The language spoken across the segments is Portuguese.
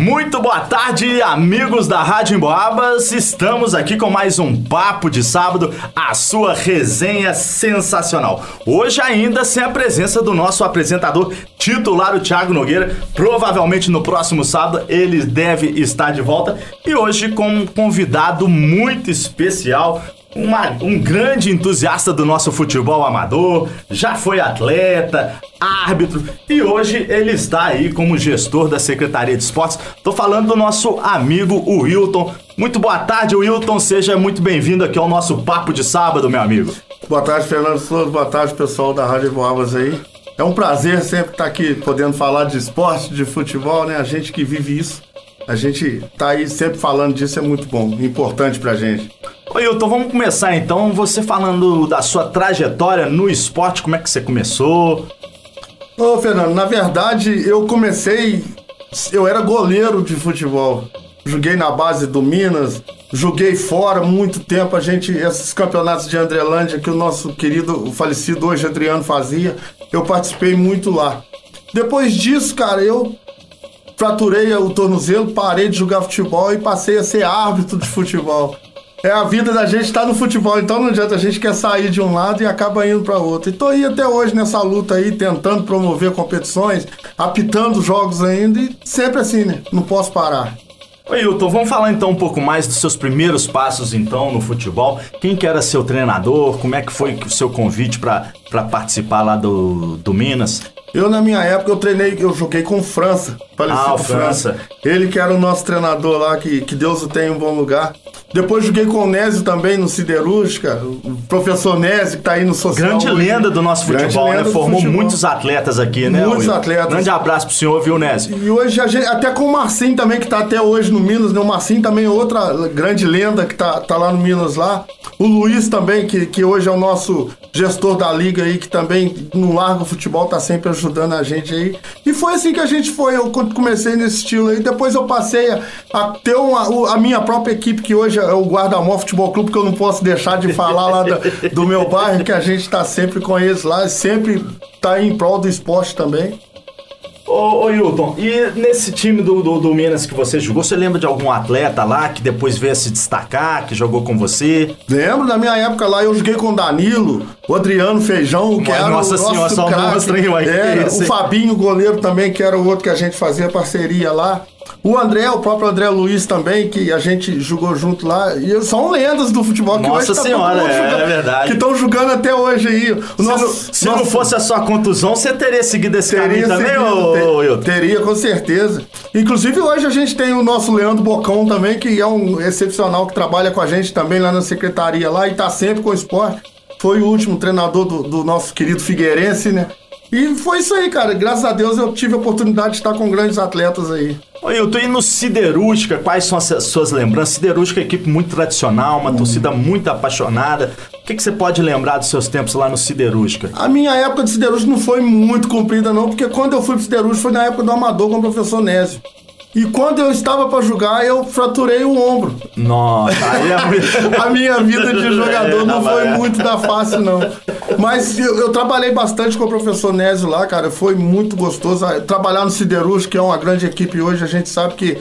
Muito boa tarde, amigos da Rádio Emboabas. Estamos aqui com mais um Papo de Sábado, a sua resenha sensacional. Hoje ainda sem a presença do nosso apresentador titular, o Thiago Nogueira. Provavelmente no próximo sábado ele deve estar de volta. E hoje com um convidado muito especial, uma, um grande entusiasta do nosso futebol amador, já foi atleta, árbitro e hoje ele está aí como gestor da Secretaria de Esportes. Tô falando do nosso amigo Wilton. Muito boa tarde, Wilton. Seja muito bem-vindo aqui ao nosso Papo de Sábado, meu amigo. Boa tarde, Fernando Souza. Boa tarde, pessoal da Rádio Boabas aí. É um prazer sempre estar aqui podendo falar de esporte, de futebol, né? A gente que vive isso. A gente tá aí sempre falando disso, é muito bom, importante pra gente. Oi, Hilton, vamos começar então. Você falando da sua trajetória no esporte, como é que você começou? Ô, Fernando, na verdade eu comecei. Eu era goleiro de futebol. Joguei na base do Minas, joguei fora muito tempo. A gente, esses campeonatos de Andrelândia que o nosso querido, o falecido hoje Adriano fazia, eu participei muito lá. Depois disso, cara, eu fraturei o tornozelo, parei de jogar futebol e passei a ser árbitro de futebol. É a vida da gente tá no futebol, então não adianta a gente quer sair de um lado e acaba indo para outro. E tô aí até hoje nessa luta aí, tentando promover competições, apitando jogos ainda e sempre assim, né? Não posso parar. Oi, Hilton, vamos falar então um pouco mais dos seus primeiros passos então no futebol. Quem que era seu treinador? Como é que foi o seu convite para participar lá do, do Minas? Eu, na minha época, eu treinei, eu joguei com França. Ah, França. França. Ele que era o nosso treinador lá, que, que Deus o tenha em um bom lugar. Depois joguei com o Nésio também no Siderúrgica, o professor Nésio que tá aí no social. Grande hoje. lenda do nosso futebol, né? Formou futebol. muitos atletas aqui, né? Muitos atletas. Grande abraço pro senhor, viu, Nésio? E hoje, a gente, até com o Marcinho também, que tá até hoje no Minas, né? O Marcinho também é outra grande lenda que tá, tá lá no Minas lá. O Luiz também, que, que hoje é o nosso gestor da liga aí, que também no Largo Futebol tá sempre ajudando a gente aí. E foi assim que a gente foi. Eu comecei nesse estilo aí. Depois eu passei a, a ter uma, a minha própria equipe, que hoje é o Guardamó Futebol Clube, que eu não posso deixar de falar lá do, meu bairro, que a gente tá sempre com eles lá, sempre tá em prol do esporte também. Ô, ô Hilton, e nesse time do, do, do, Minas que você jogou, você lembra de algum atleta lá que depois veio a se destacar, que jogou com você? Lembro, na minha época lá eu joguei com o Danilo, o Adriano Feijão, que Mas, era nossa o senhora, nosso só um aí. Era, o Fabinho, goleiro também, que era o outro que a gente fazia parceria lá. O André, o próprio André Luiz também, que a gente jogou junto lá. E são lendas do futebol que Nossa hoje tá senhora, é, jogando, é, verdade. Que estão jogando até hoje aí. Se nosso, não, se nosso... não fosse a sua contusão, você teria seguido esse teria caminho também, ou ter, Teria, com certeza. Inclusive, hoje a gente tem o nosso Leandro Bocão também, que é um excepcional que trabalha com a gente também lá na secretaria lá e tá sempre com o esporte. Foi o último treinador do, do nosso querido Figueirense, né? E foi isso aí, cara. Graças a Deus eu tive a oportunidade de estar com grandes atletas aí. Oi, eu tô indo no Siderúrgica, quais são as suas lembranças? Siderúrgica é uma equipe muito tradicional, uma torcida muito apaixonada. O que, que você pode lembrar dos seus tempos lá no Siderúrgica? A minha época de Siderúrgica não foi muito comprida não, porque quando eu fui pro Siderúrgica foi na época do Amador com o professor Nésio. E quando eu estava para jogar, eu fraturei o ombro. Nossa, aí a... a minha vida de jogador não foi muito da fácil, não. Mas eu, eu, trabalhei bastante com o professor Nésio lá, cara. Foi muito gostoso. Trabalhar no Siderúrgica, que é uma grande equipe hoje, a gente sabe que,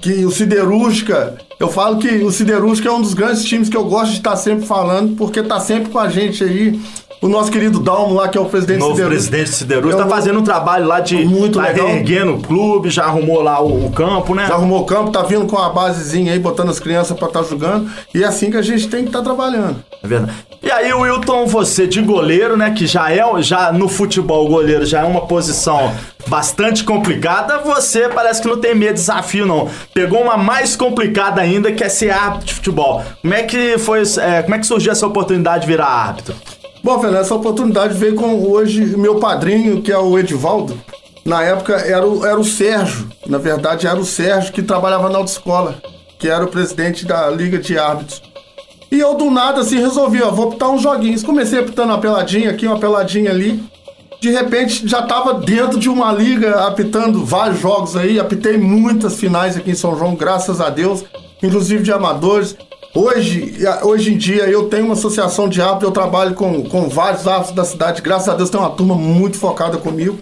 que o Siderúrgica. Eu falo que o Siderúrgica é um dos grandes times que eu gosto de estar sempre falando, porque tá sempre com a gente aí o nosso querido Dalmo lá, que é o presidente Novo presidente Siderúrgico, está fazendo um trabalho lá de muito tá legal. erguendo o clube, já arrumou lá o, o, campo, né? Já arrumou o campo, tá vindo com a basezinha aí, botando as crianças para estar tá jogando. E é assim que a gente tem que estar tá trabalhando. É verdade. E aí, Wilton, você de goleiro, né? Que já é já no futebol, o goleiro já é uma posição bastante complicada. Você parece que não tem medo de desafio, não. Pegou uma mais complicada ainda, que é ser árbitro de futebol. Como é que foi? É, como é que surgiu essa oportunidade de virar árbitro? Bom, Fernando, essa oportunidade veio com hoje meu padrinho, que é o Edivaldo. Na época era o, era o Sérgio, na verdade era o Sérgio que trabalhava na autoescola, que era o presidente da Liga de Árbitros. E eu do nada assim resolvi, ó, vou apitar uns joguinhos. Comecei apitando uma peladinha aqui, uma peladinha ali. De repente já estava dentro de uma liga apitando vários jogos aí, apitei muitas finais aqui em São João, graças a Deus, inclusive de amadores. Hoje, hoje em dia, eu tenho uma associação de árbitros, eu trabalho com, com vários árbitros da cidade. Graças a Deus, tem uma turma muito focada comigo.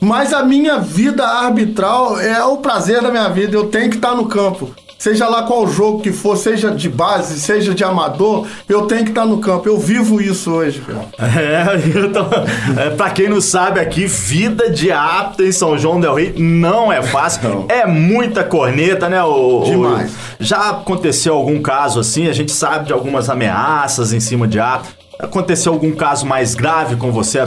Mas a minha vida arbitral é o prazer da minha vida. Eu tenho que estar no campo. Seja lá qual jogo que for, seja de base, seja de amador, eu tenho que estar no campo. Eu vivo isso hoje, cara. É, eu tô, é, pra quem não sabe aqui, vida de apto em São João del Rei não é fácil. Não. É muita corneta, né? O, Demais. O, já aconteceu algum caso assim? A gente sabe de algumas ameaças em cima de apto. Aconteceu algum caso mais grave com você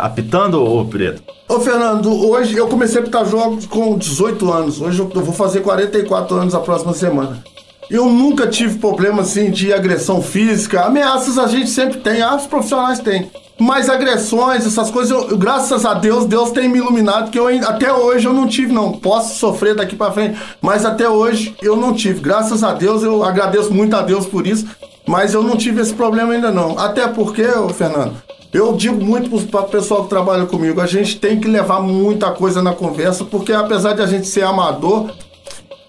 apitando, ô Preto? Ô Fernando, hoje eu comecei a apitar jogos com 18 anos. Hoje eu vou fazer 44 anos a próxima semana. Eu nunca tive problema assim de agressão física. Ameaças a gente sempre tem, ah, os profissionais têm. Mas agressões, essas coisas, eu, graças a Deus, Deus tem me iluminado, que eu até hoje eu não tive, não. Posso sofrer daqui para frente, mas até hoje eu não tive. Graças a Deus, eu agradeço muito a Deus por isso. Mas eu não tive esse problema ainda não. Até porque, Fernando, eu digo muito para o pessoal que trabalha comigo, a gente tem que levar muita coisa na conversa, porque apesar de a gente ser amador,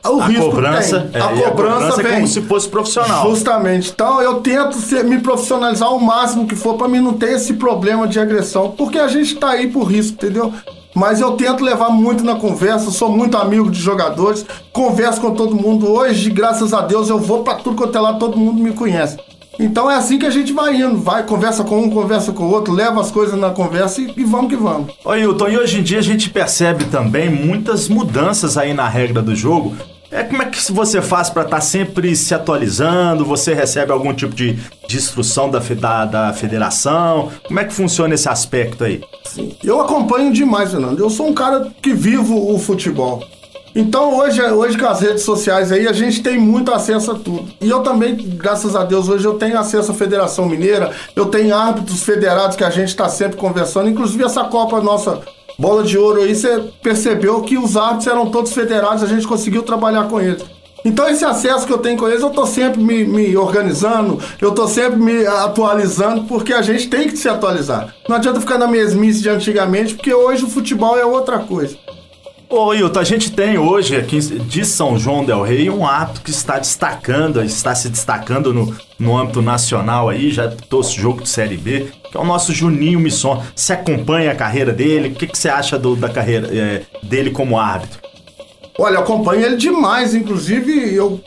o a risco cobrança, tem. É, a, cobrança a cobrança vem. é como se fosse profissional. Justamente. Então eu tento ser, me profissionalizar o máximo que for para mim não ter esse problema de agressão, porque a gente está aí por risco, entendeu? Mas eu tento levar muito na conversa, sou muito amigo de jogadores, converso com todo mundo. Hoje, graças a Deus, eu vou para tudo quanto é lá, todo mundo me conhece. Então é assim que a gente vai indo, vai, conversa com um, conversa com o outro, leva as coisas na conversa e, e vamos que vamos. Oi, Hilton, e hoje em dia a gente percebe também muitas mudanças aí na regra do jogo. É, como é que você faz para estar tá sempre se atualizando? Você recebe algum tipo de, de instrução da, da, da, federação? Como é que funciona esse aspecto aí? Sim. Eu acompanho demais, Fernando. Eu sou um cara que vivo o futebol. Então hoje, hoje com as redes sociais aí, a gente tem muito acesso a tudo. E eu também, graças a Deus, hoje eu tenho acesso à Federação Mineira, eu tenho árbitros federados que a gente está sempre conversando. Inclusive essa Copa nossa Bola de Ouro aí, você percebeu que os árbitros eram todos federados, a gente conseguiu trabalhar com eles. Então esse acesso que eu tenho com eles, eu tô sempre me, me, organizando, eu tô sempre me atualizando, porque a gente tem que se atualizar. Não adianta ficar na mesmice de antigamente, porque hoje o futebol é outra coisa. Ô Hilton, a gente tem hoje aqui de São João Del Rey um ato que está destacando, está se destacando no, no âmbito nacional aí, já trouxe jogo de Série B, que é o nosso Juninho Misson. Você acompanha a carreira dele? O que, que você acha do, da carreira é, dele como árbitro? Olha, acompanho ele demais, inclusive eu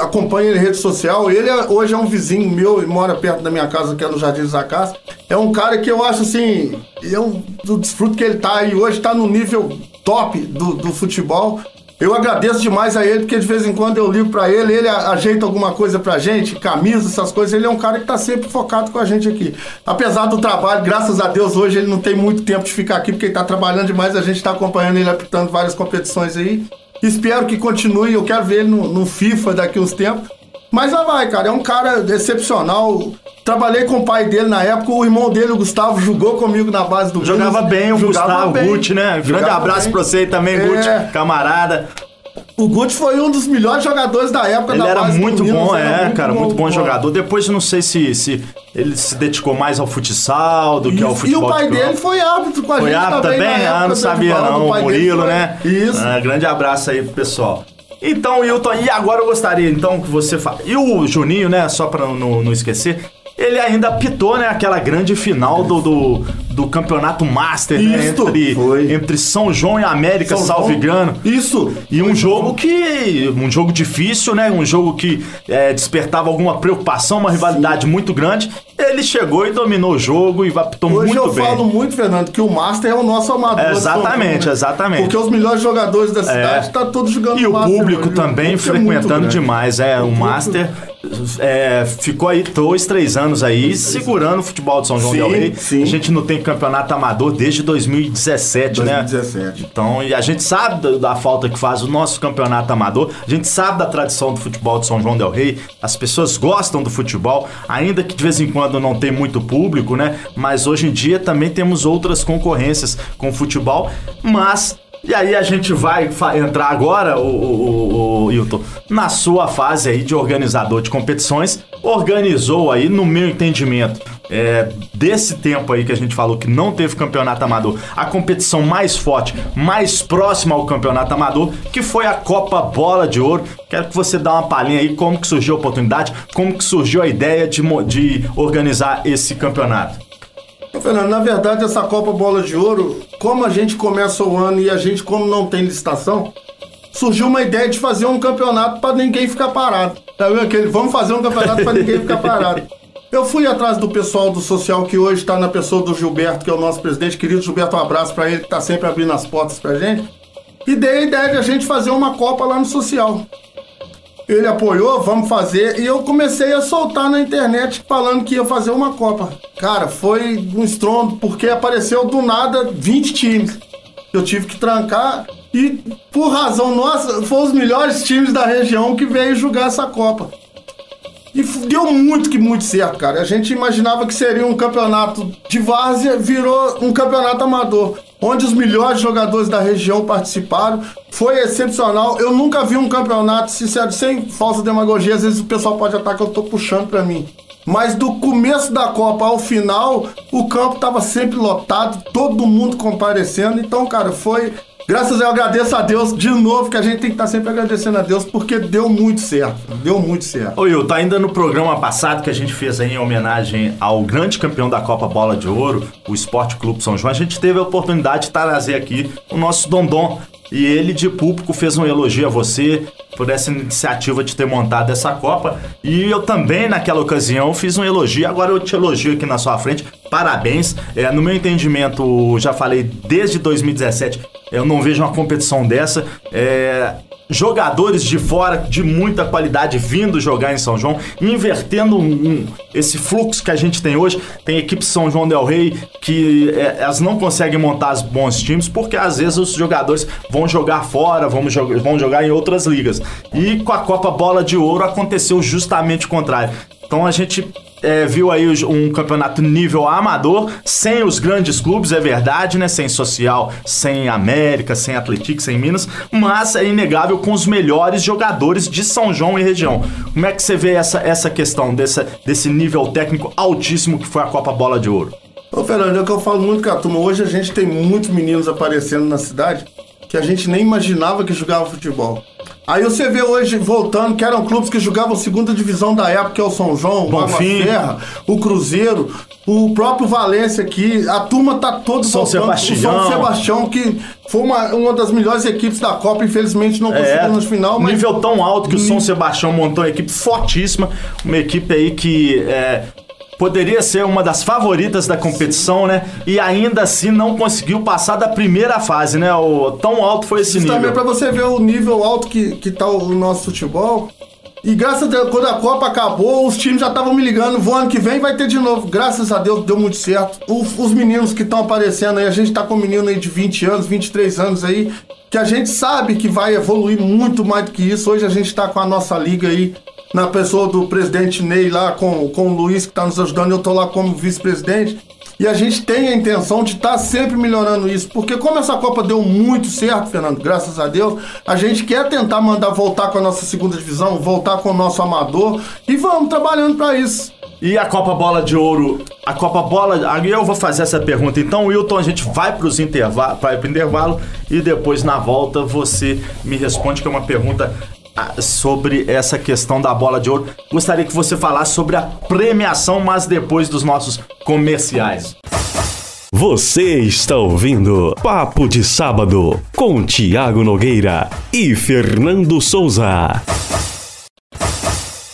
acompanho ele em rede social. Ele é, hoje é um vizinho meu e mora perto da minha casa, que é no Jardim Zacás. É um cara que eu acho assim, eu do desfruto que ele tá aí hoje, tá no nível top do, do futebol. Eu agradeço demais a ele, porque de vez em quando eu ligo para ele, ele ajeita alguma coisa pra gente, camisa, essas coisas. Ele é um cara que tá sempre focado com a gente aqui. Apesar do trabalho, graças a Deus, hoje ele não tem muito tempo de ficar aqui, porque ele tá trabalhando demais. A gente tá acompanhando ele apitando várias competições aí. Espero que continue. Eu quero ver ele no, no FIFA daqui uns tempos. Mas lá vai, cara. É um cara excepcional. Trabalhei com o pai dele na época. O irmão dele, o Gustavo, jogou comigo na base do Jogava bem o Jogava Gustavo bem. Gucci, né? Grande abraço bem. pra você também, é... Gucci, camarada. O Gucci foi um dos melhores jogadores da época ele da era muito bom, é, muito cara, bom, muito bom, bom jogador. Depois não sei se, se ele se dedicou mais ao futsal do Isso. que ao futebol. E o pai dele foi árbitro com a foi gente árbitro também. também? Ah, não sabia não, o Murilo, né? Isso. Ah, grande abraço aí pro pessoal. Então, Wilton, e agora eu gostaria então que você fale. E o Juninho, né? Só pra não, não esquecer, ele ainda apitou, né, aquela grande final do, do, do campeonato Master, né, entre, foi. entre São João e América, São salvo engano. Isso. E um jogo que. Um jogo difícil, né? Um jogo que é, despertava alguma preocupação, uma rivalidade muito grande. Ele chegou e dominou o jogo e Hoje muito bem. Hoje eu falo muito, Fernando, que o Master é o nosso amador. É, exatamente, João, né? exatamente. Porque os melhores jogadores da cidade estão é. tá todos jogando E o Master, público também o frequentando é demais. É, o, o Master é, ficou aí dois, três anos aí segurando o futebol de São João sim, Del Rey. Sim. A gente não tem campeonato amador desde 2017, 2017. né? Então, e a gente sabe da, da, falta que faz o nosso campeonato amador, a gente sabe da tradição do futebol de São João Del Rey. As pessoas gostam do futebol, ainda que de vez em quando não tem muito público, né? Mas hoje em dia também temos outras concorrências com o futebol, mas e aí a gente vai entrar agora, o, o, o, Hilton, na sua fase aí de organizador de competições. Organizou aí, no meu entendimento, é, desse tempo aí que a gente falou que não teve campeonato amador, a competição mais forte, mais próxima ao campeonato amador, que foi a Copa Bola de Ouro. Quero que você dê uma palhinha aí como que surgiu a oportunidade, como que surgiu a ideia de, de organizar esse campeonato. Fernando, na verdade, essa Copa Bola de Ouro, como a gente começa o ano e a gente, como não tem licitação, surgiu uma ideia de fazer um campeonato para ninguém ficar parado. Tá vendo aquele? Vamos fazer um campeonato para ninguém ficar parado. Eu fui atrás do pessoal do social que hoje está na pessoa do Gilberto, que é o nosso presidente querido. Gilberto, um abraço para ele, que está sempre abrindo as portas para gente. E dei a ideia de a gente fazer uma Copa lá no social. Ele apoiou, vamos fazer. E eu comecei a soltar na internet falando que ia fazer uma Copa. Cara, foi um estrondo, porque apareceu do nada 20 times. Eu tive que trancar e, por razão nossa, foram os melhores times da região que veio jogar essa Copa. E deu muito que muito certo, cara. A gente imaginava que seria um campeonato de várzea, virou um campeonato amador, onde os melhores jogadores da região participaram. Foi excepcional. Eu nunca vi um campeonato, sincero, sem falsa demagogia. Às vezes o pessoal pode achar que eu tô puxando pra mim. Mas do começo da Copa ao final, o campo estava sempre lotado, todo mundo comparecendo. Então, cara, foi Graças eu agradeço a Deus de novo, que a gente tem que estar sempre agradecendo a Deus, porque deu muito certo. Deu muito certo. Ô, Will, tá ainda no programa passado que a gente fez aí em homenagem ao grande campeão da Copa Bola de Ouro, o Esporte Clube São João. A gente teve a oportunidade de trazer aqui o nosso Dondon. E ele, de público, fez um elogio a você por essa iniciativa de ter montado essa Copa. E eu também, naquela ocasião, fiz um elogio. Agora eu te elogio aqui na sua frente. Parabéns. É, no meu entendimento, já falei desde 2017, eu não vejo uma competição dessa. É, jogadores de fora de muita qualidade vindo jogar em São João, invertendo um, um, esse fluxo que a gente tem hoje. Tem equipe São João Del Rey que é, elas não conseguem montar os bons times porque às vezes os jogadores vão jogar fora, vão, vão jogar em outras ligas. E com a Copa Bola de Ouro aconteceu justamente o contrário. Então a gente é, viu aí um campeonato nível amador, sem os grandes clubes, é verdade, né? Sem Social, sem América, sem Atlético, sem Minas, mas é inegável com os melhores jogadores de São João e região. Como é que você vê essa, essa questão dessa, desse nível técnico altíssimo que foi a Copa Bola de Ouro? Ô, Fernando, é o que eu falo muito com a turma. Hoje a gente tem muitos meninos aparecendo na cidade que a gente nem imaginava que jogava futebol. Aí você vê hoje voltando que eram clubes que jogavam segunda divisão da época, que é o São João, o Água Serra, o Cruzeiro, o próprio Valência aqui. A turma tá todo São voltando. Sebastião. O São Sebastião, que foi uma, uma das melhores equipes da Copa, infelizmente não conseguiu é, no final. Mas... Nível tão alto que o São Sebastião montou uma equipe fortíssima, uma equipe aí que é, poderia ser uma das favoritas da competição, né? E ainda assim não conseguiu passar da primeira fase, né? O, tão alto foi esse nível. Também para você ver o nível alto que, que tá o nosso futebol. E graças a Deus, quando a Copa acabou, os times já estavam me ligando, vou ano que vem vai ter de novo. Graças a Deus deu muito certo. Os, os meninos que estão aparecendo aí, a gente tá com um menino aí de 20 anos, 23 anos aí, que a gente sabe que vai evoluir muito mais do que isso. Hoje a gente tá com a nossa liga aí na pessoa do presidente Ney lá com, com o Luiz que está nos ajudando, eu estou lá como vice-presidente. E a gente tem a intenção de estar tá sempre melhorando isso, porque como essa Copa deu muito certo, Fernando, graças a Deus, a gente quer tentar mandar voltar com a nossa segunda divisão, voltar com o nosso amador e vamos trabalhando para isso. E a Copa Bola de Ouro, a Copa Bola, eu vou fazer essa pergunta. Então, Wilton, a gente vai para os intervalos, vai intervalo e depois na volta você me responde que é uma pergunta sobre essa questão da bola de ouro. Gostaria que você falasse sobre a premiação, mas depois dos nossos comerciais. Você está ouvindo Papo de Sábado com Tiago Nogueira e Fernando Souza.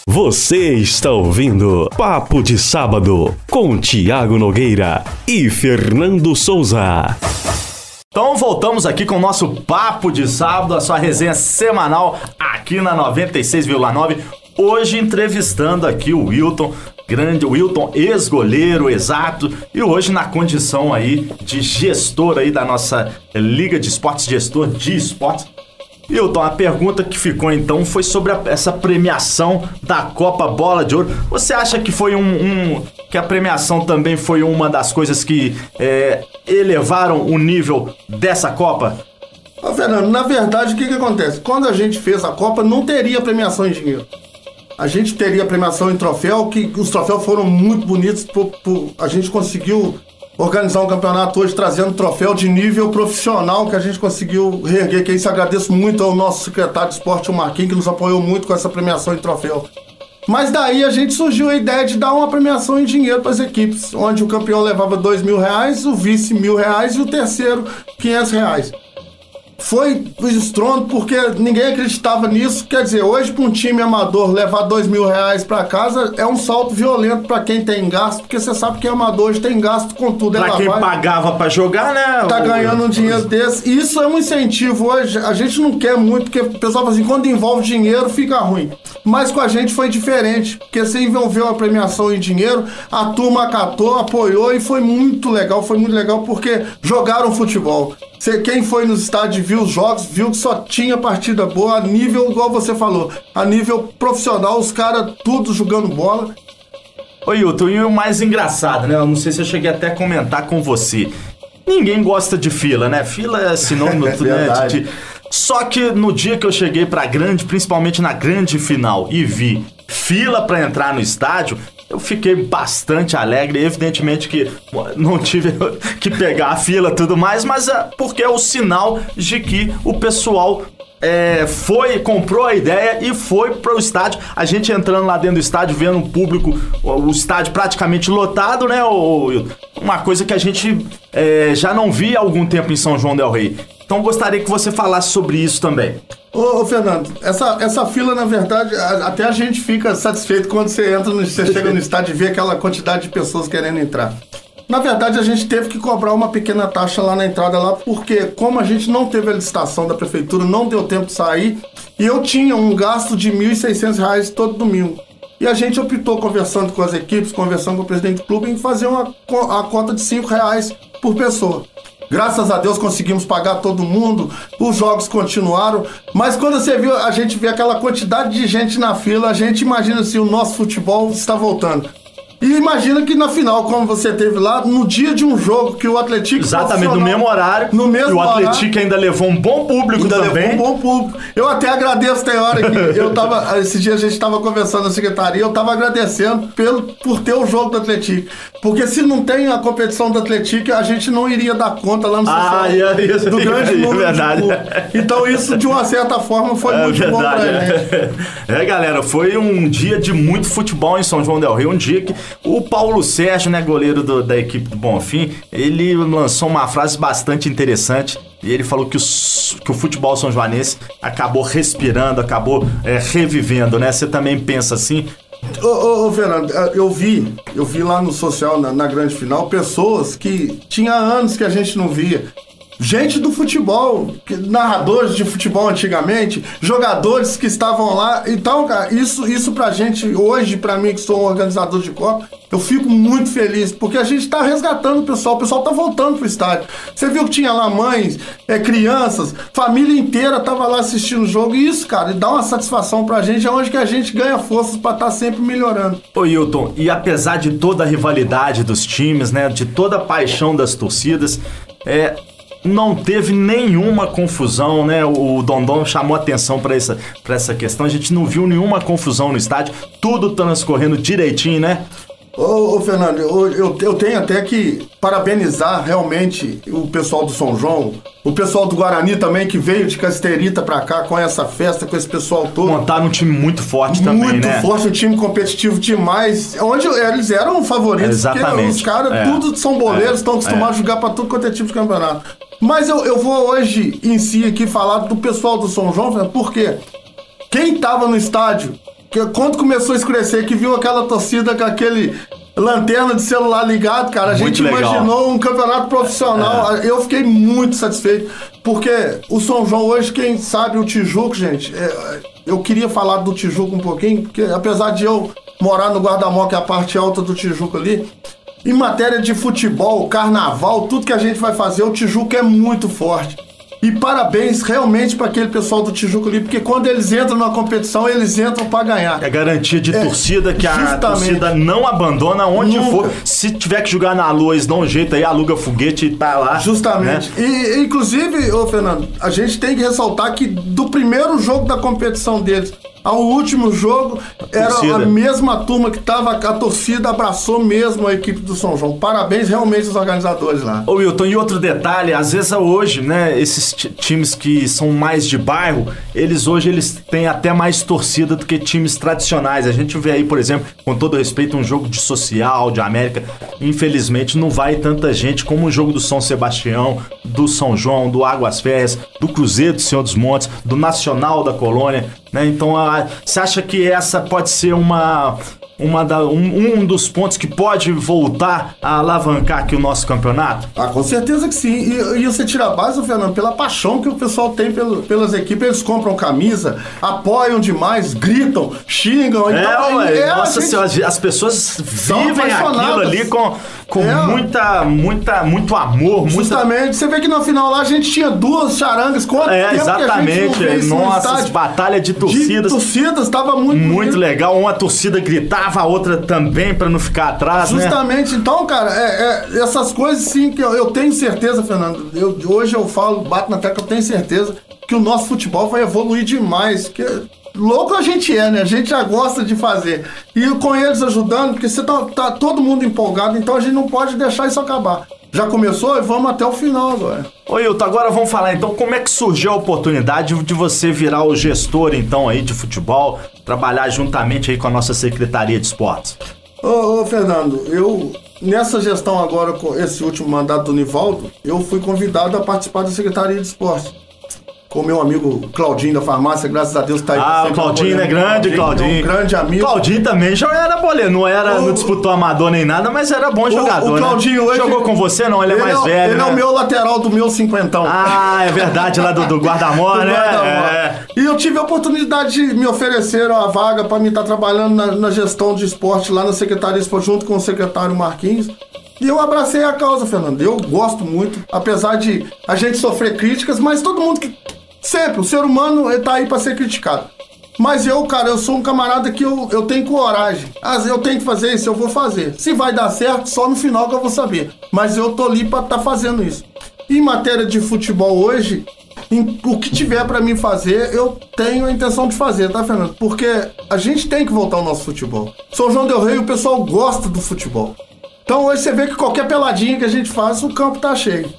Você está ouvindo Papo de Sábado com Tiago Nogueira e Fernando Souza. Então voltamos aqui com o nosso papo de sábado, a sua resenha semanal aqui na 96,9. Hoje entrevistando aqui o Wilton, grande Wilton, ex-goleiro, exato, e hoje na condição aí de gestor aí da nossa Liga de Esportes, gestor de esportes. Wilton, a pergunta que ficou então foi sobre a, essa premiação da Copa Bola de Ouro. Você acha que foi um, um que a premiação também foi uma das coisas que é, elevaram o nível dessa Copa? Ô, Fernando, na verdade, o que, que acontece? Quando a gente fez a Copa, não teria premiação em dinheiro. A gente teria premiação em troféu, que os troféus foram muito bonitos. Por, por, a gente conseguiu organizar um campeonato hoje trazendo troféu de nível profissional que a gente conseguiu reerguer. Que isso agradeço muito ao nosso secretário de esporte, o Marquinhos, que nos apoiou muito com essa premiação em troféu. Mas daí a gente surgiu a ideia de dar uma premiação em dinheiro para as equipes, onde o campeão levava dois mil reais, o vice mil reais e o terceiro quinhentos reais foi o estrondo porque ninguém acreditava nisso. Quer dizer, hoje para um time amador levar dois mil reais para casa é um salto violento para quem tem gasto, porque você sabe que amador hoje tem gasto com tudo. Pra quem vai, pagava para jogar, né? Tá ganhando um dinheiro desse. E isso é um incentivo hoje. A gente não quer muito, porque o pessoal fala assim, quando envolve dinheiro fica ruim. Mas com a gente foi diferente, porque você envolveu a premiação em dinheiro, a turma acatou, apoiou e foi muito legal. Foi muito legal porque jogaram futebol. Você, quem foi nos estádios viu os jogos, viu que só tinha partida boa, a nível, igual você falou, a nível profissional, os caras tudo jogando bola. Ô Hilton, e o mais engraçado, né? Eu não sei se eu cheguei até a comentar com você. Ninguém gosta de fila, né? Fila é sinônimo é né, de, Só que no dia que eu cheguei pra grande, principalmente na grande final, e vi fila para entrar no estádio, eu fiquei bastante alegre. Evidentemente que não tive que pegar a fila tudo mais, mas é porque é o sinal de que o pessoal é, foi, comprou a ideia e foi para o estádio. A gente entrando lá dentro do estádio, vendo o público, o estádio praticamente lotado, né? uma coisa que a gente é, já não via há algum tempo em São João Del Rei. Então gostaria que você falasse sobre isso também. Ô, ô, Fernando, essa, essa fila, na verdade, a, até a gente fica satisfeito quando você entra, no, você chega no estádio e vê aquela quantidade de pessoas querendo entrar. Na verdade, a gente teve que cobrar uma pequena taxa lá na entrada lá, porque como a gente não teve a licitação da prefeitura, não deu tempo de sair, e eu tinha um gasto de R$ 1.600 todo domingo. E a gente optou, conversando com as equipes, conversando com o presidente do clube, em fazer uma a cota de R$ reais por pessoa. Graças a Deus conseguimos pagar todo mundo, os jogos continuaram. Mas quando você viu, a gente vê aquela quantidade de gente na fila, a gente imagina assim, o nosso futebol está voltando. E imagina que na final, como você teve lá, no dia de um jogo que o Atlético. Exatamente, no mesmo horário. No mesmo E o Atlético ainda levou um bom público ainda também. Levou um bom público. Eu até agradeço, tem hora que eu tava. Esse dia a gente estava conversando na secretaria, eu estava agradecendo pelo, por ter o jogo do Atlético. Porque se não tem a competição do Atlético, a gente não iria dar conta lá no ah, social, é isso, do grande é número. É verdade. Então isso, de uma certa forma, foi é muito verdade, bom pra gente. É, galera, foi um dia de muito futebol em São João Del Rey, um dia que o Paulo Sérgio, né, goleiro do, da equipe do Bonfim, ele lançou uma frase bastante interessante. E ele falou que o, que o futebol são joanense acabou respirando, acabou é, revivendo, né? Você também pensa assim? Ô, ô, ô, Fernando, é, eu vi, eu vi lá no social, na, na grande final, pessoas que tinha anos que a gente não via gente do futebol, narradores de futebol antigamente, jogadores que estavam lá. Então, cara, isso, isso pra gente, hoje, pra mim que sou um organizador de Copa, eu fico muito feliz, porque a gente tá resgatando o pessoal, o pessoal tá voltando pro estádio. Você viu que tinha lá mães, é, crianças, família inteira tava lá assistindo o jogo, e isso, cara, dá uma satisfação pra gente, é onde que a gente ganha forças para estar tá sempre melhorando. Ô Hilton, e apesar de toda a rivalidade dos times, né, de toda a paixão das torcidas, é, não teve nenhuma confusão, né? O Dondon chamou atenção para essa, essa questão. A gente não viu nenhuma confusão no estádio, tudo transcorrendo direitinho, né? Ô, ô Fernando, eu, eu, eu, tenho até que parabenizar realmente o pessoal do São João, o pessoal do Guarani também, que veio de Casterita pra cá com essa festa, com esse pessoal todo. Montaram um time muito forte também, muito né? Muito forte, um time competitivo demais, onde eles eram favoritos. Exatamente. os caras, é. tudo são boleiros, estão é. acostumados é. a jogar pra tudo quanto é tipo de campeonato. Mas eu, eu vou hoje em si aqui falar do pessoal do São João, porque quem tava no estádio que quando começou a escurecer, que viu aquela torcida com aquele lanterna de celular ligado, cara, a muito gente legal. imaginou um campeonato profissional. É. Eu fiquei muito satisfeito, porque o São João hoje, quem sabe o Tijuco, gente, é, eu queria falar do Tijuco um pouquinho, porque apesar de eu morar no Guardamó, que é a parte alta do Tijuco ali, em matéria de futebol, carnaval, tudo que a gente vai fazer, o Tijuco é muito forte. E parabéns realmente para aquele pessoal do Tijuco ali, porque quando eles entram na competição, eles entram para ganhar. É garantia de é, torcida que a torcida não abandona onde Nunca. for. Se tiver que jogar na lua, eles dão um jeito aí, aluga foguete e tá lá. Justamente. Né? E, inclusive, ô Fernando, a gente tem que ressaltar que do primeiro jogo da competição deles Ao último jogo, era Torcida. a mesma turma que tava, a torcida abraçou mesmo a equipe do São João. Parabéns realmente aos organizadores lá. Ô Wilton, e outro detalhe, às vezes hoje, né, esses ti- times que são mais de bairro, eles hoje eles têm até mais torcida do que times tradicionais. A gente vê aí, por exemplo, com todo respeito, um jogo de social, de América, infelizmente não vai tanta gente como o jogo do São Sebastião, do São João, do Águas Férreas, do Cruzeiro do Senhor dos Montes, do Nacional da Colônia, né? Então, a- você acha que essa pode ser uma uma da, um, um dos pontos que pode voltar a alavancar aqui o nosso campeonato? Ah, com certeza que sim. E, e você tira a base, Fernando, pela paixão que o pessoal tem pelo- pelas equipes. Eles compram camisa, apoiam demais, gritam, xingam. É, então, ué, é, nossa gente- senhora, as pessoas vivem aquilo ali com, com É. muita, muita, muito amor, muita. Justamente, você vê que no final lá a gente tinha duas charangas. Quanto É, exatamente. no Nossa, batalha de De torcidas. torcidas, tava muito Muito bonito. legal, uma torcida gritava, a outra também pra não ficar atrás, né? Justamente, então, cara, é, é, essas coisas sim que eu, eu tenho certeza, Fernando. Eu, hoje eu falo, bato na tecla, eu tenho certeza que o nosso futebol vai evoluir demais. Que louco a gente é, né? A gente já gosta de fazer. E com eles ajudando, porque você tá, tá todo mundo empolgado, então a gente não pode deixar isso acabar. Já começou e vamos até o final agora. Ô Hilton, agora vamos falar então como é que surgiu a oportunidade de você virar o gestor então aí de futebol, trabalhar juntamente aí com a nossa Secretaria de Esportes. Ô, ô, Fernando, eu nessa gestão agora, com esse último mandato do Nivaldo, eu fui convidado a participar da Secretaria de Esporte. Com meu amigo Claudinho da farmácia, graças a Deus tá aí. Ah, o Claudinho é grande, Claudinho. Um grande amigo. Claudinho também já era boleiro, não era, O- não disputou amador nem nada, mas era bom jogador, o né? Claudinho hoje- Jogou com você não, ele é mais o- velho, Ele né? é o meu lateral do meu cinquentão. Ah, é verdade, lá do, do guarda-mó, né? guarda-mó. É. E eu tive a oportunidade de me oferecer a vaga para mim estar trabalhando na, na gestão de esporte lá na Secretaria de Esporte, junto com o secretário Marquinhos. E eu abracei a causa, Fernando. Eu gosto muito, apesar de a gente sofrer críticas, mas todo mundo que. Sempre, o ser humano tá aí para ser criticado. Mas eu, cara, eu sou um camarada que eu, eu tenho coragem. Ah, eu tenho que fazer isso, eu vou fazer. Se vai dar certo, só no final que eu vou saber. Mas eu tô ali pra estar fazendo isso. Em matéria de futebol hoje, em- o que tiver pra mim fazer, eu tenho a intenção de fazer, tá, Fernando? Porque a gente tem que voltar ao nosso futebol. São João Del Rei, o pessoal gosta do futebol. Então hoje você vê que qualquer peladinha que a gente faz, o campo tá cheio.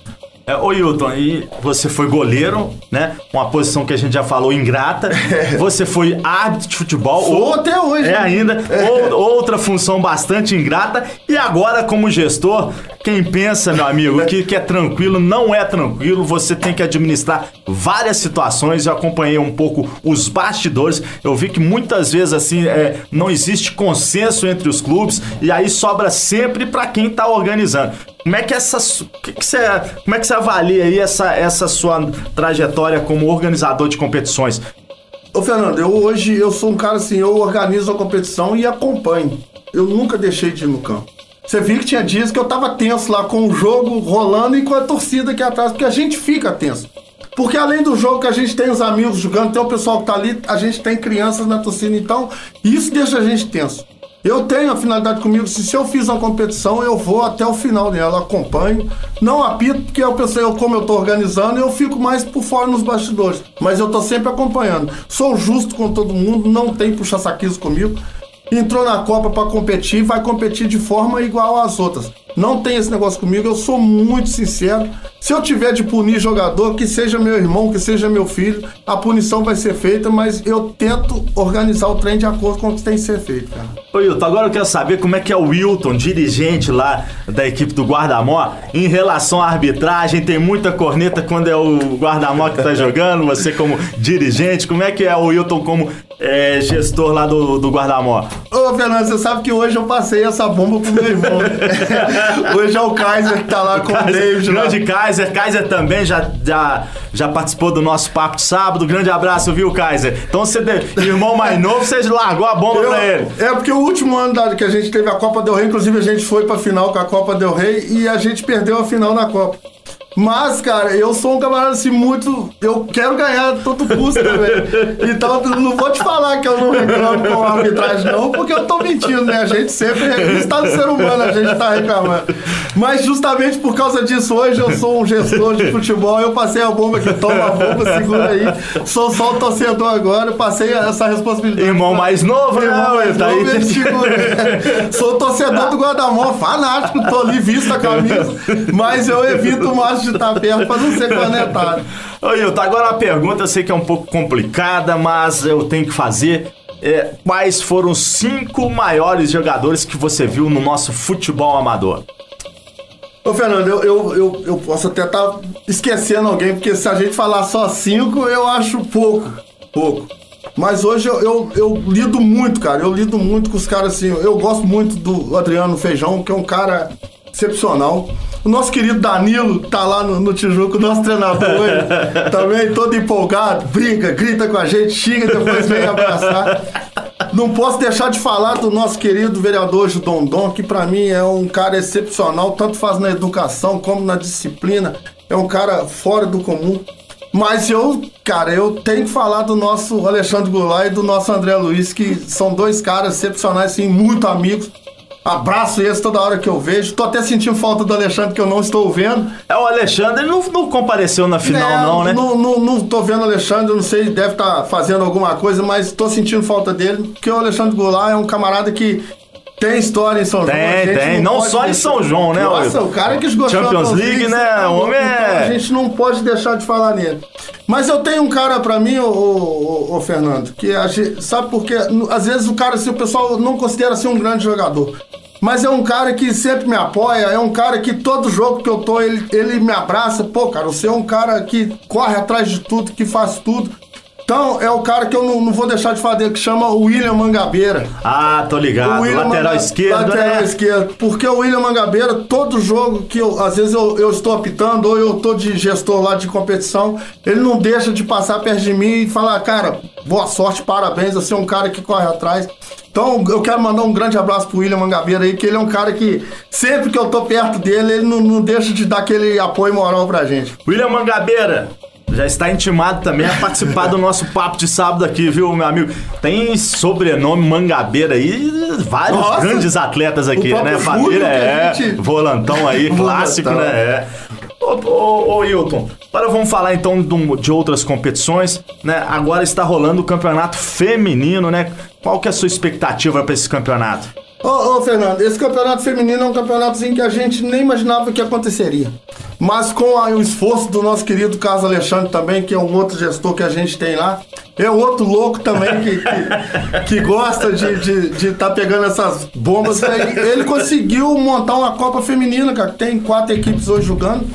É, ô Hilton, e você foi goleiro, né? Uma posição que a gente já falou ingrata. Você foi árbitro de futebol. Sou ou- até hoje. É ainda. Ou- outra função bastante ingrata. E agora, como gestor, quem pensa, meu amigo, que, que é tranquilo, não é tranquilo. Você tem que administrar várias situações. Eu acompanhei um pouco os bastidores. Eu vi que muitas vezes, assim, é, não existe consenso entre os clubes. E aí sobra sempre pra quem tá organizando. Como é que essa. que que você, como é que você avalia aí essa, essa sua trajetória como organizador de competições? Ô Fernando, eu hoje eu sou um cara assim, eu organizo a competição e acompanho. Eu nunca deixei de ir no campo. Você viu que tinha dias que eu tava tenso lá com o jogo rolando e com a torcida aqui atrás, porque a gente fica tenso. Porque além do jogo que a gente tem os amigos jogando, tem o pessoal que tá ali, a gente tem crianças na torcida, então isso deixa a gente tenso. Eu tenho a finalidade comigo, se, se eu fiz uma competição, eu vou até o final dela, acompanho. Não apito, porque eu pensei, eu, como eu tô organizando, eu fico mais por fora nos bastidores. Mas eu tô sempre acompanhando. Sou justo com todo mundo, não tem puxa-saquismo comigo. Entrou na Copa para competir, vai competir de forma igual às outras. Não tem esse negócio comigo, eu sou muito sincero. Se eu tiver de punir jogador, que seja meu irmão, que seja meu filho, a punição vai ser feita, mas eu tento organizar o trem de acordo com o que tem que ser feito, cara. Ô Wilton, agora eu quero saber como é que é o Wilton, dirigente lá da equipe do Guardamó, em relação à arbitragem. Tem muita corneta quando é o Guardamó que tá jogando, você como dirigente. Como é que é o Wilton como é, gestor lá do, do Guardamó? Ô, Fernando, você sabe que hoje eu passei essa bomba pro meu irmão. né? hoje é o Kaiser que tá lá com o David. grande Kaiser. Kaiser também já, já, já participou do nosso papo de sábado. Grande abraço, viu, Kaiser? Então você, irmão mais novo, você largou a bomba Eu- pra ele. é porque o último ano da- que a gente teve a Copa Del Rei, inclusive a gente foi pra final com a Copa Del Rei e a gente perdeu a final na Copa. Mas, cara, eu sou um camarada assim muito. Eu quero ganhar a todo custo também. Então, não vou te falar que eu não reclamo com a arbitragem, não, porque eu tô mentindo, né? A gente sempre. Está no ser humano, a gente tá reclamando. Mas, justamente por causa disso, hoje eu sou um gestor de futebol. Eu passei a bomba aqui, toma a bomba, segura aí. Sou só o torcedor agora, passei essa responsabilidade. Irmão mais novo, né? Irmão mais Tá novo, aí. segura. Sou torcedor do Guardamó, fanático, tô ali, visto a camisa. Mas eu evito o máximo de estar perto pra não ser conectado. Ô, Hilton, agora uma pergunta, eu sei que é um pouco complicada, mas eu tenho que fazer. É, quais foram os cinco maiores jogadores que você viu no nosso futebol amador? Ô, Fernando, eu, eu, eu, eu posso até estar esquecendo alguém, porque se a gente falar só cinco, eu acho pouco. Pouco. Mas hoje eu, eu, eu lido muito, cara. Eu lido muito com os caras assim. Eu gosto muito do Adriano Feijão, que é um cara excepcional. O nosso querido Danilo tá lá no, no Tijuco, nosso treinador hoje, também todo empolgado, brinca, grita com a gente, xinga, depois vem abraçar. Não posso deixar de falar do nosso querido vereador Dondon, que pra mim é um cara excepcional, tanto faz na educação como na disciplina. É um cara fora do comum. Mas eu, cara, eu tenho que falar do nosso Alexandre Goulart e do nosso André Luiz, que são dois caras excepcionais, assim, muito amigos. Abraço eles toda hora que eu vejo. Tô até sentindo falta do Alexandre que eu não estou vendo. É, o Alexandre ele não, não compareceu na final, É, não, né? Não, não, não tô vendo o Alexandre, não sei, deve estar fazendo alguma coisa, mas tô sentindo falta dele, porque o Alexandre Goulart é um camarada que tem história em São João. Tem, a gente tem. Não pode só em São João, né, Nossa, o cara que esgotou Champions League, né? O homem é- Então, a gente não pode deixar de falar nele. Mas eu tenho um cara pra mim, ô, ô, ô, Fernando, que a gente, sabe por quê? Às vezes o cara, assim, o pessoal não considera ser um grande jogador. Mas é um cara que sempre me apoia, é um cara que todo jogo que eu tô, ele, ele me abraça. Pô, cara, você é um cara que corre atrás de tudo, que faz tudo. Então, é o cara que eu não, não vou deixar de dele, que chama William Mangabeira. Ah, tô ligado. O William Lateral Manga- esquerdo, lateral né? esquerdo. Porque o William Mangabeira, todo jogo que eu, às vezes eu, eu estou apitando ou eu estou de gestor lá de competição, ele não deixa de passar perto de mim e falar, cara, boa sorte, parabéns, você é um cara que corre atrás. Então, eu quero mandar um grande abraço pro William Mangabeira aí, que ele é um cara que, sempre que eu tô perto dele, ele não, não deixa de dar aquele apoio moral pra gente. William Mangabeira. Já está intimado também a participar do nosso papo de sábado aqui, viu, meu amigo? Tem sobrenome Mangabeira aí, vários Nossa. grandes atletas aqui, né? Família é, gente- volantão aí, clássico, Volantão. né? É. Ô, ô, ô, Hilton, agora vamos falar então de outras competições, né? Agora está rolando o campeonato feminino, né? Qual que é a sua expectativa para esse campeonato? Ô, ô, Fernando, esse campeonato feminino é um campeonatozinho que a gente nem imaginava que aconteceria. Mas com a- o esforço do nosso querido Carlos Alexandre também, que é um outro gestor que a gente tem lá, é outro louco também que, que, que gosta de estar de, de tá pegando essas bombas. aí. Ele conseguiu montar uma Copa Feminina, cara. Tem quatro equipes hoje jogando.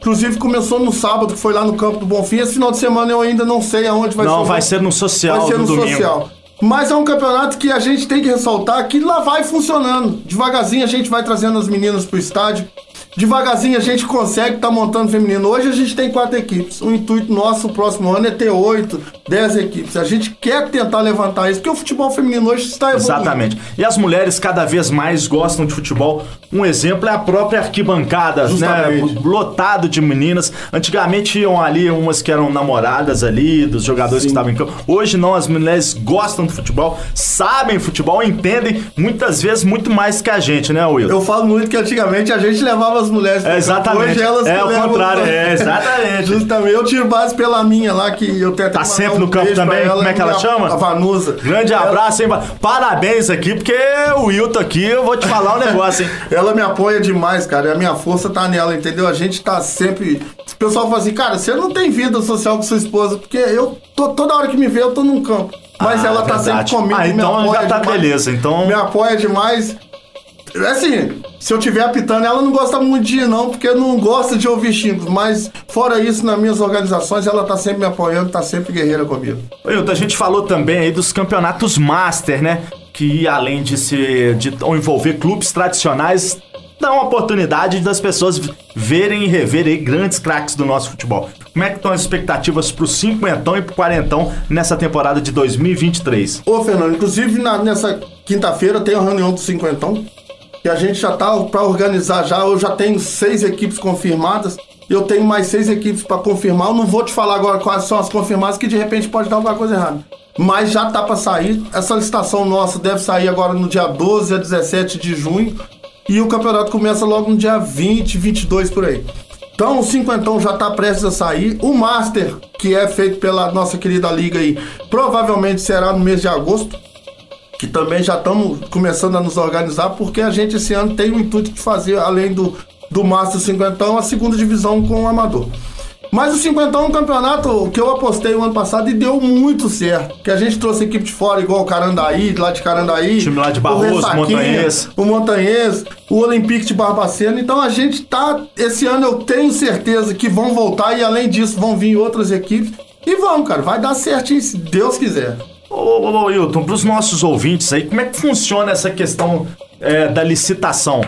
Inclusive começou no sábado, que foi lá no campo do Bonfim. Esse final de semana eu ainda não sei aonde vai ser. Não, vai ser no social Vai ser no domingo. social. Mas é um campeonato que a gente tem que ressaltar que lá vai funcionando. Devagarzinho a gente vai trazendo as meninas pro estádio. Devagarzinho a gente consegue estar montando feminino. Hoje a gente tem quatro equipes. O intuito nosso no próximo ano é ter oito, dez equipes. A gente quer tentar levantar isso, porque o futebol feminino hoje está evoluindo. Exatamente. E as mulheres cada vez mais gostam de futebol. Um exemplo é a própria arquibancada, né? Lotado de meninas. Antigamente iam ali umas que eram namoradas ali, dos jogadores que estavam em campo. Hoje não, as mulheres gostam do futebol, sabem futebol, entendem muitas vezes muito mais que a gente, né, Will? Eu falo muito que antigamente a gente levava as mulheres É, exatamente. Hoje elas É o contrário, é, exatamente. Justamente. Eu tiro base pela minha lá, que eu tenho até Tá sempre no campo também? Como é que ela chama? A Vanusa. Grande Ela- abraço, hein? Parabéns aqui, porque o Wilton aqui, eu vou te falar um negócio, hein? Ela me apoia demais, cara. E a minha força tá nela, entendeu? A gente tá sempre. O pessoal fala assim, cara, você não tem vida social com sua esposa, porque eu tô, toda hora que me vê, eu tô num campo. Mas Ah, ela tá verdade. sempre comigo. Ah, então já tá demais. beleza, então- Me apoia demais. Assim, se eu tiver apitando, ela não gosta muito de ir, não, porque não gosta de ouvir xingos. Mas, fora isso, nas minhas organizações, ela tá sempre me apoiando, tá sempre guerreira comigo. Hilton, a gente falou também aí dos campeonatos Master, né? Que além de ser de envolver clubes tradicionais, dá uma oportunidade das pessoas verem e reverem aí grandes craques do nosso futebol. Como é que estão as expectativas pro cinquentão e pro quarentão nessa temporada de 2023? Ô, Fernando, inclusive na- nessa quinta-feira tem a reunião do cinquentão. E a gente já tá para organizar já. Eu já tenho seis equipes confirmadas. Eu tenho mais seis equipes para confirmar. Eu não vou te falar agora quais são as confirmadas, que de repente pode dar alguma coisa errada. Mas já tá para sair. Essa licitação nossa deve sair agora no dia 12 a 17 de junho. E o campeonato começa logo no dia 20, 22 por aí. Então o cinquentão já está prestes a sair. O Master, que é feito pela nossa querida liga aí, provavelmente será no mês de agosto. Que também já estamos começando a nos organizar, porque a gente esse ano tem o intuito de fazer, além do, do Master cinquentão, a segunda divisão com o Amador. Mas o Cinquentão é um campeonato que eu apostei o ano passado e deu muito certo. Que a gente trouxe equipe de fora, igual o Carandaí, lá de Carandaí. Time lá de Barroso, o Montanhês. O Montanhês, o Olympique de Barbacena. Então a gente tá. Esse ano eu tenho certeza que vão voltar e além disso vão vir outras equipes. E vão, cara, vai dar certinho se Deus quiser. Ô, ô, ô Wilton, para os nossos ouvintes aí, como é que funciona essa questão é, da licitação?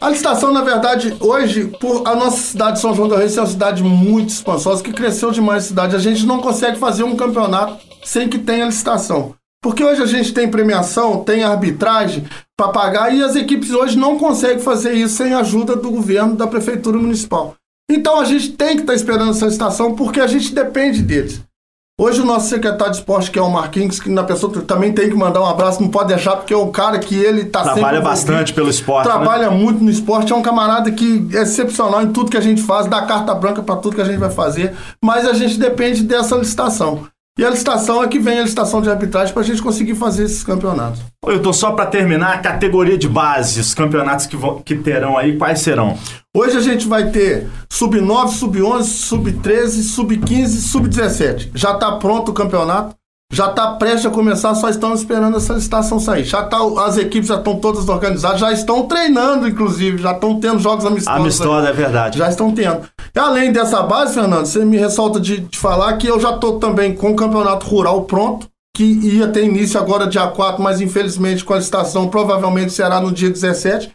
A licitação, na verdade, hoje, por a nossa cidade de São João do Rei ser uma cidade muito expansosa, que cresceu demais a cidade, a gente não consegue fazer um campeonato sem que tenha licitação. Porque hoje a gente tem premiação, tem arbitragem para pagar e as equipes hoje não conseguem fazer isso sem ajuda do governo, da prefeitura municipal. Então a gente tem que estar tá esperando essa licitação porque a gente depende deles. Hoje o nosso secretário de esporte, que é o Marquinhos, que na pessoa também tem que mandar um abraço, não pode deixar, porque é um cara que ele tá Trabalha bastante pelo esporte. Trabalha né? muito no esporte, é um camarada que é excepcional em tudo que a gente faz, dá carta branca para tudo que a gente vai fazer, mas a gente depende dessa licitação. E a licitação é que vem a licitação de arbitragem para a gente conseguir fazer esses campeonatos. Eu tô só para terminar a categoria de base, os campeonatos que, vão, que terão aí, quais serão? Hoje a gente vai ter sub-9, sub-11, sub-13, sub-15, sub-17. Já está pronto o campeonato, já está prestes a começar, só estamos esperando essa licitação sair. Já tá, as equipes já estão todas organizadas, já estão treinando, inclusive, já estão tendo jogos amistosos. Amistosa, é verdade. Já estão tendo. E além dessa base, Fernando, você me ressalta de, de falar que eu já estou também com o campeonato rural pronto, que ia ter início agora dia 4, mas infelizmente com a licitação provavelmente será no dia 17.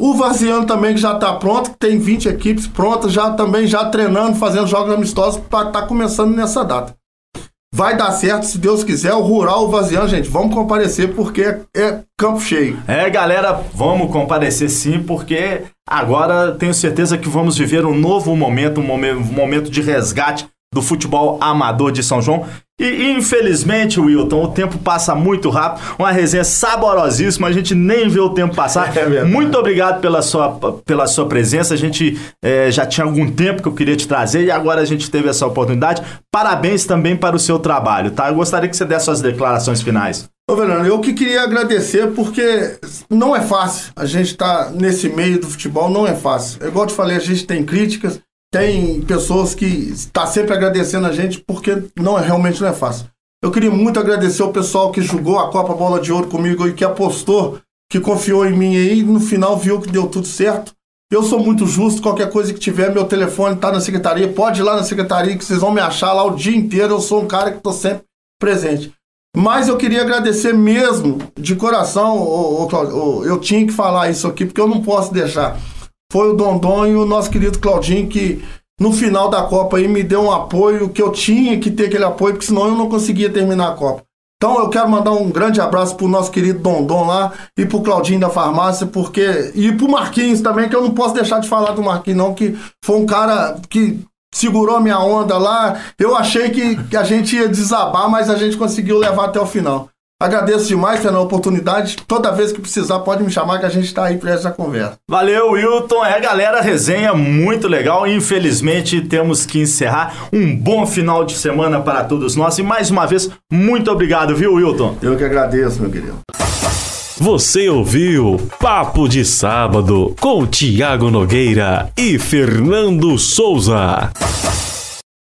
O Vaziano também que já está pronto, que tem 20 equipes prontas, já também já treinando, fazendo jogos amistosos para estar tá começando nessa data. Vai dar certo, se Deus quiser. O Rural, Vaziano, gente, vamos comparecer porque é, é campo cheio. É, galera, vamos comparecer sim, porque agora tenho certeza que vamos viver um novo momento, um momento de resgate do futebol amador de São João. E infelizmente, Wilton, o tempo passa muito rápido. Uma resenha saborosíssima, a gente nem vê o tempo passar. É muito obrigado pela sua, pela sua presença. A gente é, já tinha algum tempo que eu queria te trazer e agora a gente teve essa oportunidade. Parabéns também para o seu trabalho, tá? Eu gostaria que você desse suas declarações finais. Ô, Fernando, eu que queria agradecer porque não é fácil. A gente estar tá nesse meio do futebol não é fácil. É igual eu te falei, a gente tem críticas, tem pessoas que está sempre agradecendo a gente porque não é realmente não é fácil. Eu queria muito agradecer o pessoal que jogou a Copa Bola de Ouro comigo e que apostou, que confiou em mim aí, no final viu que deu tudo certo. Eu sou muito justo, qualquer coisa que tiver, meu telefone está na secretaria, pode ir lá na secretaria que vocês vão me achar lá o dia inteiro, eu sou um cara que estou sempre presente. Mas eu queria agradecer mesmo, de coração, ô, ô, ô, eu tinha que falar isso aqui, porque eu não posso deixar foi o Dondon e o nosso querido Claudinho que no final da Copa aí me deu um apoio que eu tinha que ter aquele apoio, porque senão eu não conseguia terminar a Copa. Então eu quero mandar um grande abraço pro nosso querido Dondon lá e pro Claudinho da farmácia, porque. E pro Marquinhos também, que eu não posso deixar de falar do Marquinhos, não, que foi um cara que segurou a minha onda lá. Eu achei que, que a gente ia desabar, mas a gente conseguiu levar até o final. Agradeço demais pela oportunidade. Toda vez que precisar, pode me chamar que a gente está aí para essa conversa. Valeu, Wilton. É, galera, resenha muito legal. Infelizmente, temos que encerrar. Um bom final de semana para todos nós. E mais uma vez, muito obrigado, viu, Wilton? Eu que agradeço, meu querido. Você ouviu Papo de Sábado com Tiago Nogueira e Fernando Souza.